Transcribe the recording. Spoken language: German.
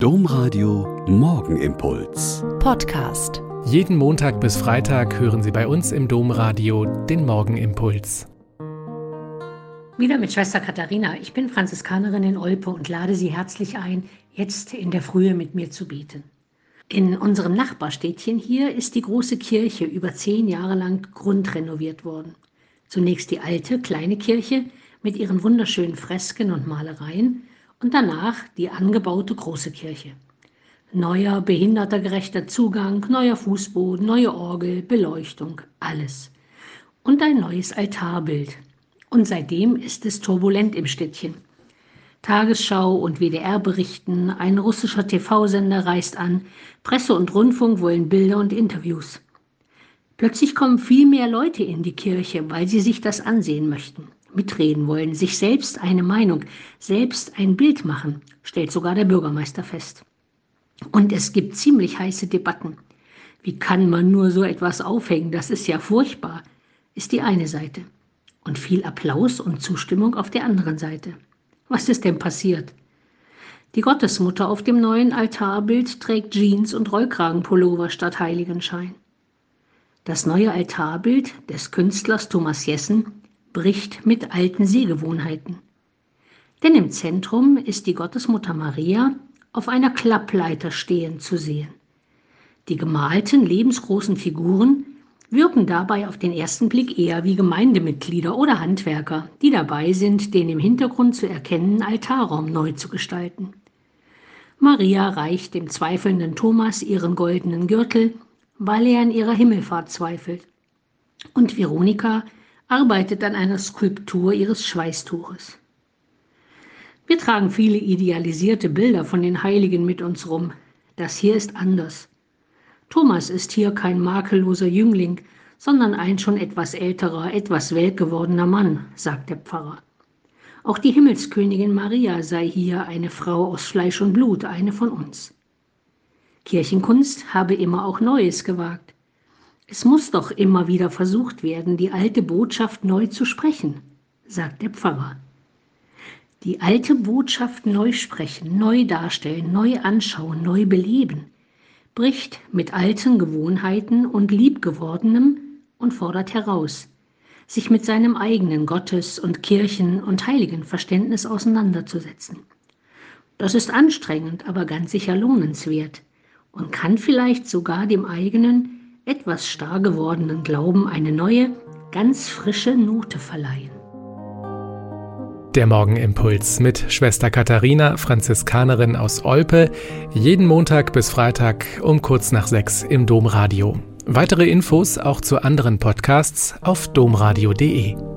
Domradio Morgenimpuls. Podcast. Jeden Montag bis Freitag hören Sie bei uns im Domradio den Morgenimpuls. Wieder mit Schwester Katharina. Ich bin Franziskanerin in Olpe und lade Sie herzlich ein, jetzt in der Frühe mit mir zu beten. In unserem Nachbarstädtchen hier ist die große Kirche über zehn Jahre lang grundrenoviert worden. Zunächst die alte, kleine Kirche mit ihren wunderschönen Fresken und Malereien und danach die angebaute große Kirche. Neuer behindertergerechter Zugang, neuer Fußboden, neue Orgel, Beleuchtung, alles. Und ein neues Altarbild. Und seitdem ist es turbulent im Städtchen. Tagesschau und WDR berichten, ein russischer TV-Sender reist an, Presse und Rundfunk wollen Bilder und Interviews. Plötzlich kommen viel mehr Leute in die Kirche, weil sie sich das ansehen möchten mitreden wollen, sich selbst eine Meinung, selbst ein Bild machen, stellt sogar der Bürgermeister fest. Und es gibt ziemlich heiße Debatten. Wie kann man nur so etwas aufhängen? Das ist ja furchtbar, ist die eine Seite. Und viel Applaus und Zustimmung auf der anderen Seite. Was ist denn passiert? Die Gottesmutter auf dem neuen Altarbild trägt Jeans und Rollkragenpullover statt Heiligenschein. Das neue Altarbild des Künstlers Thomas Jessen bricht mit alten Sehgewohnheiten. Denn im Zentrum ist die Gottesmutter Maria auf einer Klappleiter stehend zu sehen. Die gemalten lebensgroßen Figuren wirken dabei auf den ersten Blick eher wie Gemeindemitglieder oder Handwerker, die dabei sind, den im Hintergrund zu erkennenden Altarraum neu zu gestalten. Maria reicht dem zweifelnden Thomas ihren goldenen Gürtel, weil er an ihrer Himmelfahrt zweifelt. Und Veronika arbeitet an einer Skulptur ihres Schweißtuches. Wir tragen viele idealisierte Bilder von den Heiligen mit uns rum. Das hier ist anders. Thomas ist hier kein makelloser Jüngling, sondern ein schon etwas älterer, etwas weltgewordener Mann, sagt der Pfarrer. Auch die Himmelskönigin Maria sei hier eine Frau aus Fleisch und Blut, eine von uns. Kirchenkunst habe immer auch Neues gewagt. Es muss doch immer wieder versucht werden, die alte Botschaft neu zu sprechen, sagt der Pfarrer. Die alte Botschaft neu sprechen, neu darstellen, neu anschauen, neu beleben, bricht mit alten Gewohnheiten und Liebgewordenem und fordert heraus, sich mit seinem eigenen Gottes- und Kirchen- und Heiligenverständnis auseinanderzusetzen. Das ist anstrengend, aber ganz sicher lohnenswert und kann vielleicht sogar dem eigenen etwas starr gewordenen Glauben eine neue, ganz frische Note verleihen. Der Morgenimpuls mit Schwester Katharina, Franziskanerin aus Olpe, jeden Montag bis Freitag um kurz nach sechs im Domradio. Weitere Infos auch zu anderen Podcasts auf domradio.de.